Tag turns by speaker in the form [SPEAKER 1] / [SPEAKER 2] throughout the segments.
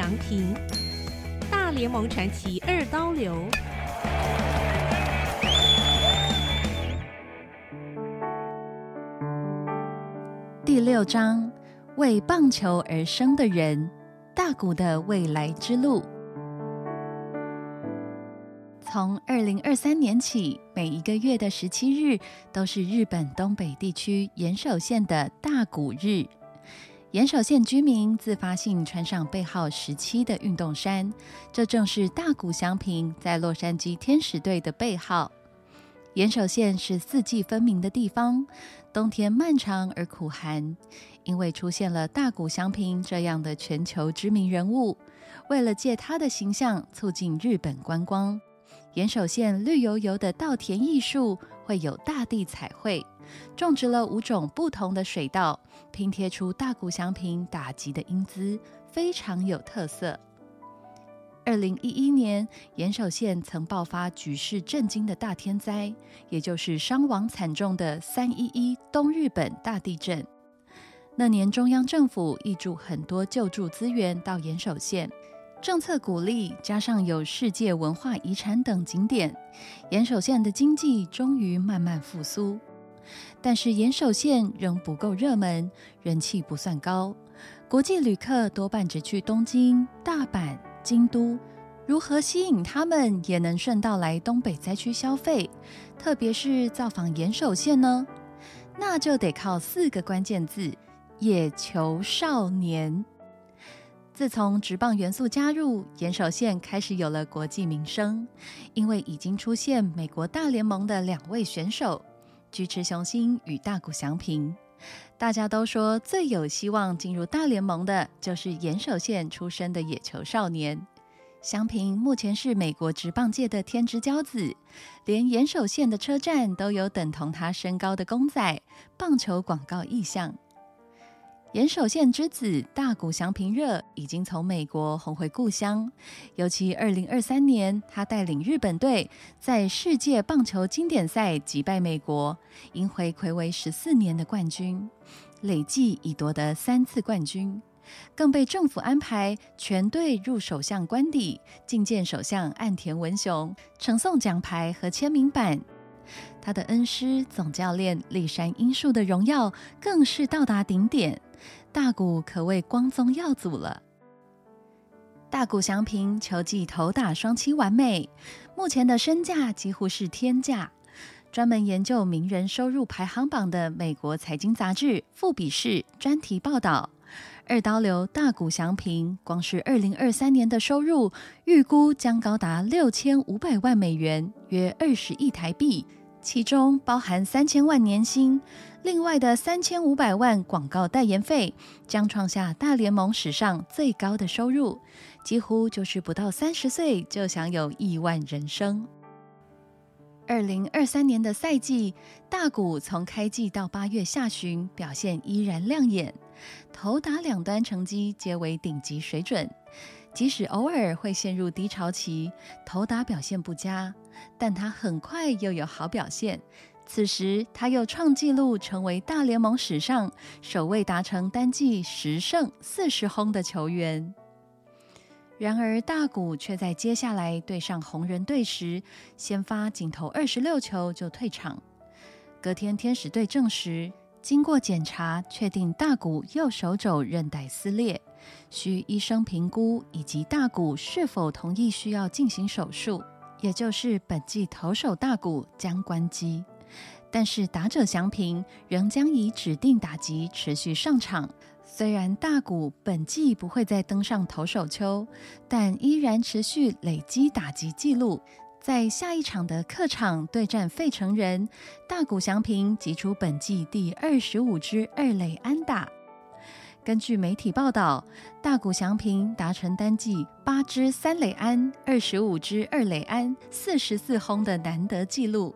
[SPEAKER 1] 祥平，大联盟传奇二刀流。
[SPEAKER 2] 第六章：为棒球而生的人，大谷的未来之路。从二零二三年起，每一个月的十七日都是日本东北地区岩手县的大谷日。岩手县居民自发性穿上背号十七的运动衫，这正是大谷翔平在洛杉矶天使队的背号。岩手县是四季分明的地方，冬天漫长而苦寒，因为出现了大谷翔平这样的全球知名人物，为了借他的形象促进日本观光。岩手县绿油油的稻田艺术会有大地彩绘，种植了五种不同的水稻，拼贴出大谷祥平打击的英姿，非常有特色。二零一一年，岩手县曾爆发举世震惊的大天灾，也就是伤亡惨重的三一一东日本大地震。那年，中央政府挹注很多救助资源到岩手县。政策鼓励，加上有世界文化遗产等景点，岩手县的经济终于慢慢复苏。但是岩手县仍不够热门，人气不算高。国际旅客多半只去东京、大阪、京都，如何吸引他们也能顺道来东北灾区消费？特别是造访岩手县呢？那就得靠四个关键字：野球少年。自从职棒元素加入，岩手县开始有了国际名声，因为已经出现美国大联盟的两位选手菊池雄心与大谷翔平。大家都说最有希望进入大联盟的就是岩手县出生的野球少年翔平。目前是美国职棒界的天之骄子，连岩手县的车站都有等同他身高的公仔棒球广告意象。岩手县之子大谷翔平热已经从美国红回故乡，尤其二零二三年，他带领日本队在世界棒球经典赛击败美国，赢回魁违十四年的冠军，累计已夺得三次冠军，更被政府安排全队入首相官邸觐见首相岸田文雄，呈送奖牌和签名板。他的恩师总教练立山英树的荣耀更是到达顶点。大谷可谓光宗耀祖了。大谷翔平球技投打双栖完美，目前的身价几乎是天价。专门研究名人收入排行榜的美国财经杂志《富比士》专题报道，二刀流大谷翔平光是二零二三年的收入，预估将高达六千五百万美元，约二十亿台币。其中包含三千万年薪，另外的三千五百万广告代言费，将创下大联盟史上最高的收入，几乎就是不到三十岁就享有亿万人生。二零二三年的赛季，大谷从开季到八月下旬表现依然亮眼，投打两端成绩皆为顶级水准。即使偶尔会陷入低潮期，投打表现不佳，但他很快又有好表现。此时，他又创纪录，成为大联盟史上首位达成单季十胜四十轰的球员。然而，大谷却在接下来对上红人队时，先发仅投二十六球就退场。隔天，天使队证实，经过检查，确定大谷右手肘韧带撕裂。需医生评估以及大谷是否同意需要进行手术，也就是本季投手大谷将关机，但是打者祥平仍将以指定打击持续上场。虽然大谷本季不会再登上投手丘，但依然持续累积打击记录。在下一场的客场对战费城人，大谷祥平击出本季第二十五支二垒安打。根据媒体报道，大谷翔平达成单季八支三垒安、二十五支二垒安、四十四轰的难得纪录。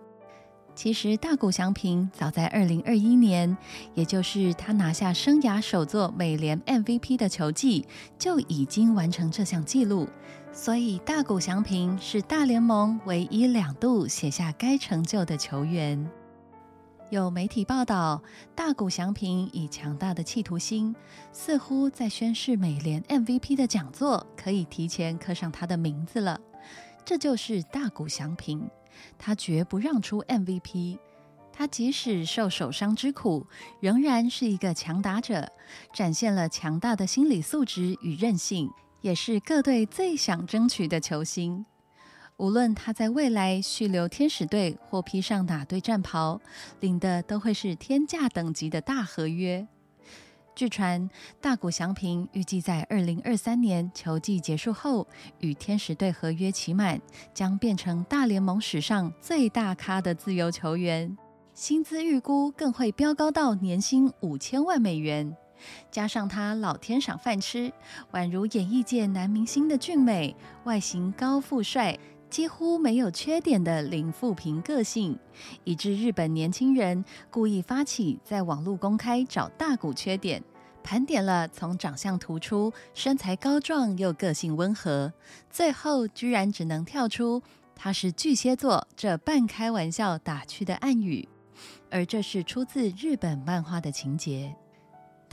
[SPEAKER 2] 其实，大谷翔平早在二零二一年，也就是他拿下生涯首座美联 MVP 的球季，就已经完成这项纪录。所以，大谷翔平是大联盟唯一两度写下该成就的球员。有媒体报道，大谷翔平以强大的企图心，似乎在宣示美联 MVP 的讲座可以提前刻上他的名字了。这就是大谷翔平，他绝不让出 MVP。他即使受手伤之苦，仍然是一个强打者，展现了强大的心理素质与韧性，也是各队最想争取的球星。无论他在未来续留天使队或披上哪队战袍，领的都会是天价等级的大合约。据传，大谷翔平预计在二零二三年球季结束后，与天使队合约期满，将变成大联盟史上最大咖的自由球员。薪资预估更会飙高到年薪五千万美元，加上他老天赏饭吃，宛如演艺界男明星的俊美，外形高富帅，几乎没有缺点的零负评个性，以致日本年轻人故意发起在网络公开找大谷缺点，盘点了从长相突出、身材高壮又个性温和，最后居然只能跳出他是巨蟹座这半开玩笑打趣的暗语。而这是出自日本漫画的情节。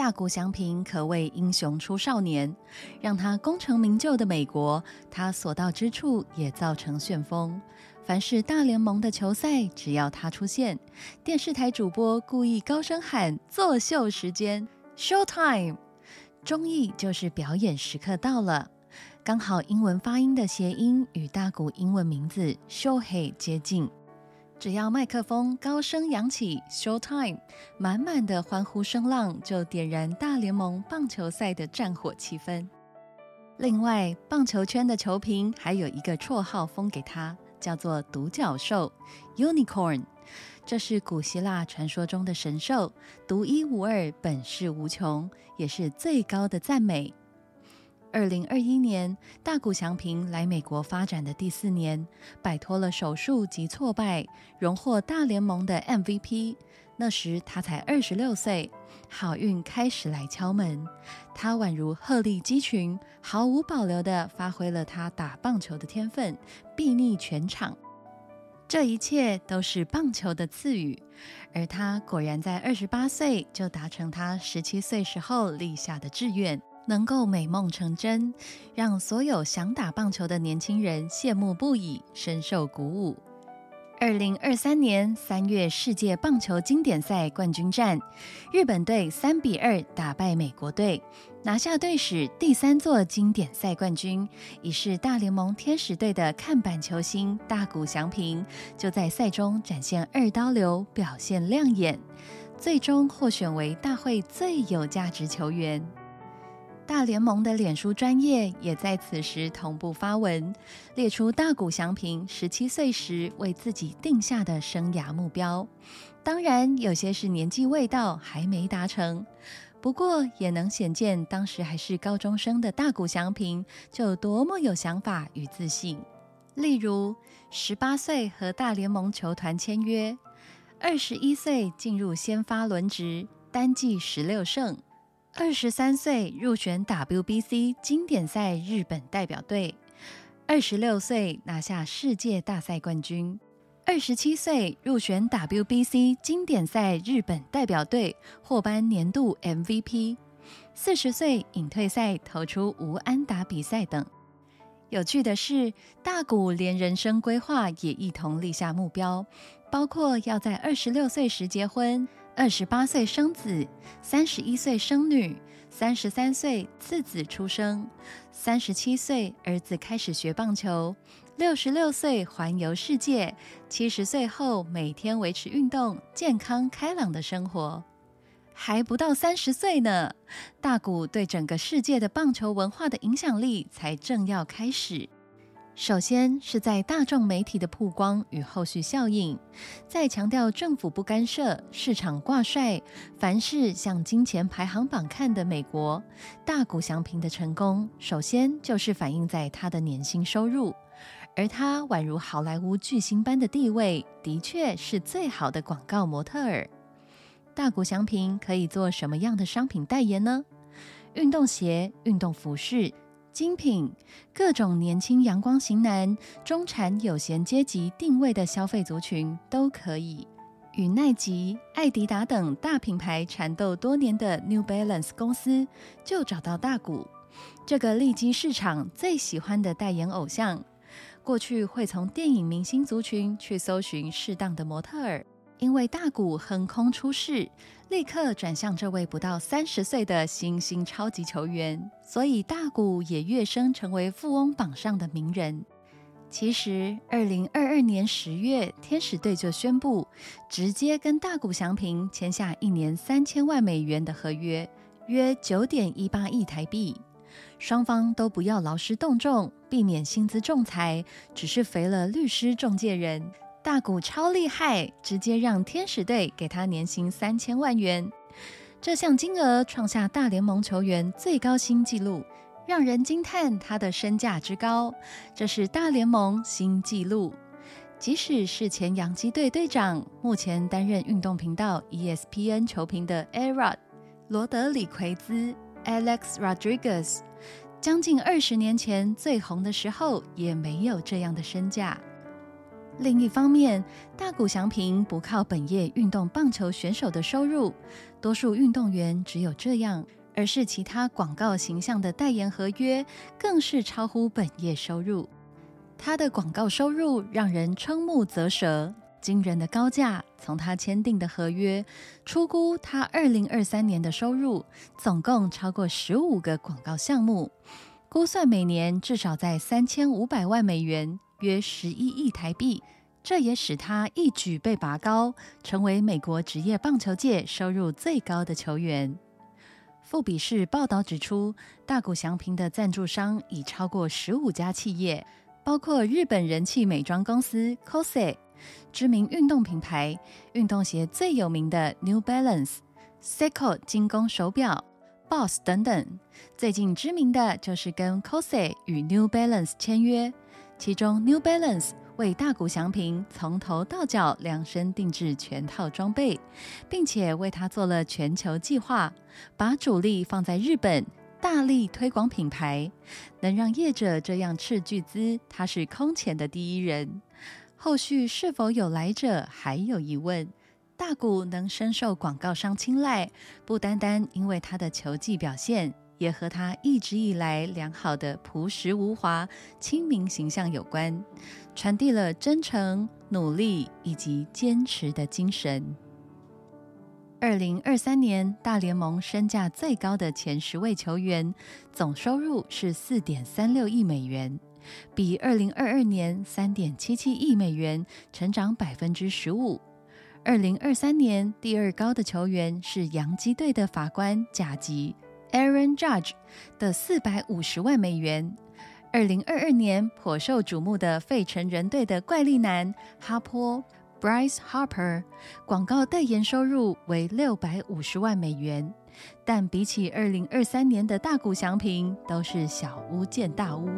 [SPEAKER 2] 大谷翔平可谓英雄出少年，让他功成名就的美国，他所到之处也造成旋风。凡是大联盟的球赛，只要他出现，电视台主播故意高声喊“作秀时间 ”（Show Time），中意就是表演时刻到了。刚好英文发音的谐音与大谷英文名字 Shohei 接近。只要麦克风高声扬起，Show Time，满满的欢呼声浪就点燃大联盟棒球赛的战火气氛。另外，棒球圈的球评还有一个绰号封给他，叫做“独角兽 ”（Unicorn）。这是古希腊传说中的神兽，独一无二，本事无穷，也是最高的赞美。二零二一年，大谷翔平来美国发展的第四年，摆脱了手术及挫败，荣获大联盟的 MVP。那时他才二十六岁，好运开始来敲门。他宛如鹤立鸡群，毫无保留地发挥了他打棒球的天分，睥睨全场。这一切都是棒球的赐予，而他果然在二十八岁就达成他十七岁时候立下的志愿。能够美梦成真，让所有想打棒球的年轻人羡慕不已，深受鼓舞。二零二三年三月世界棒球经典赛冠军战，日本队三比二打败美国队，拿下队史第三座经典赛冠军。已是大联盟天使队的看板球星大谷翔平，就在赛中展现二刀流，表现亮眼，最终获选为大会最有价值球员。大联盟的脸书专业也在此时同步发文，列出大谷翔平十七岁时为自己定下的生涯目标。当然，有些是年纪未到，还没达成。不过，也能显见当时还是高中生的大谷翔平就多么有想法与自信。例如，十八岁和大联盟球团签约，二十一岁进入先发轮值，单季十六胜。二十三岁入选 WBC 经典赛日本代表队，二十六岁拿下世界大赛冠军，二十七岁入选 WBC 经典赛日本代表队，获颁年度 MVP，四十岁隐退赛投出无安打比赛等。有趣的是，大谷连人生规划也一同立下目标，包括要在二十六岁时结婚。二十八岁生子，三十一岁生女，三十三岁次子出生，三十七岁儿子开始学棒球，六十六岁环游世界，七十岁后每天维持运动，健康开朗的生活，还不到三十岁呢。大谷对整个世界的棒球文化的影响力才正要开始。首先是在大众媒体的曝光与后续效应，在强调政府不干涉、市场挂帅、凡事向金钱排行榜看的美国，大谷翔平的成功，首先就是反映在他的年薪收入，而他宛如好莱坞巨星般的地位，的确是最好的广告模特儿。大谷翔平可以做什么样的商品代言呢？运动鞋、运动服饰。精品，各种年轻阳光型男、中产有闲阶级定位的消费族群都可以。与奈吉、艾迪达等大品牌缠斗多年的 New Balance 公司就找到大谷，这个利基市场最喜欢的代言偶像。过去会从电影明星族群去搜寻适当的模特儿，因为大谷横空出世，立刻转向这位不到三十岁的新兴超级球员，所以大谷也跃升成为富翁榜上的名人。其实，二零二二年十月，天使队就宣布直接跟大谷翔平签下一年三千万美元的合约，约九点一八亿台币。双方都不要劳师动众，避免薪资仲裁，只是肥了律师中介人。大谷超厉害，直接让天使队给他年薪三千万元，这项金额创下大联盟球员最高薪纪录。让人惊叹他的身价之高，这是大联盟新纪录。即使是前洋基队队长，目前担任运动频道 ESPN 球评的 Arod 罗德里奎兹 Alex Rodriguez，将近二十年前最红的时候，也没有这样的身价。另一方面，大谷翔平不靠本业运动棒球选手的收入，多数运动员只有这样。而是其他广告形象的代言合约，更是超乎本业收入。他的广告收入让人瞠目啧舌，惊人的高价。从他签订的合约，出估他二零二三年的收入总共超过十五个广告项目，估算每年至少在三千五百万美元，约十一亿台币。这也使他一举被拔高，成为美国职业棒球界收入最高的球员。富比士报道指出，大谷翔平的赞助商已超过十五家企业，包括日本人气美妆公司 Kose、知名运动品牌运动鞋最有名的 New Balance、Seiko 精工手表、Boss 等等。最近知名的就是跟 Kose 与 New Balance 签约，其中 New Balance。为大谷翔平从头到脚量身定制全套装备，并且为他做了全球计划，把主力放在日本，大力推广品牌，能让业者这样斥巨资，他是空前的第一人。后续是否有来者还有疑问。大谷能深受广告商青睐，不单单因为他的球技表现，也和他一直以来良好的朴实无华、亲民形象有关。传递了真诚、努力以及坚持的精神。二零二三年大联盟身价最高的前十位球员总收入是四点三六亿美元，比二零二二年三点七七亿美元成长百分之十五。二零二三年第二高的球员是洋基队的法官甲级 Aaron Judge 的四百五十万美元。二零二二年颇受瞩目的费城人队的怪力男哈珀 Bryce Harper 广告代言收入为六百五十万美元，但比起二零二三年的大谷翔平，都是小巫见大巫。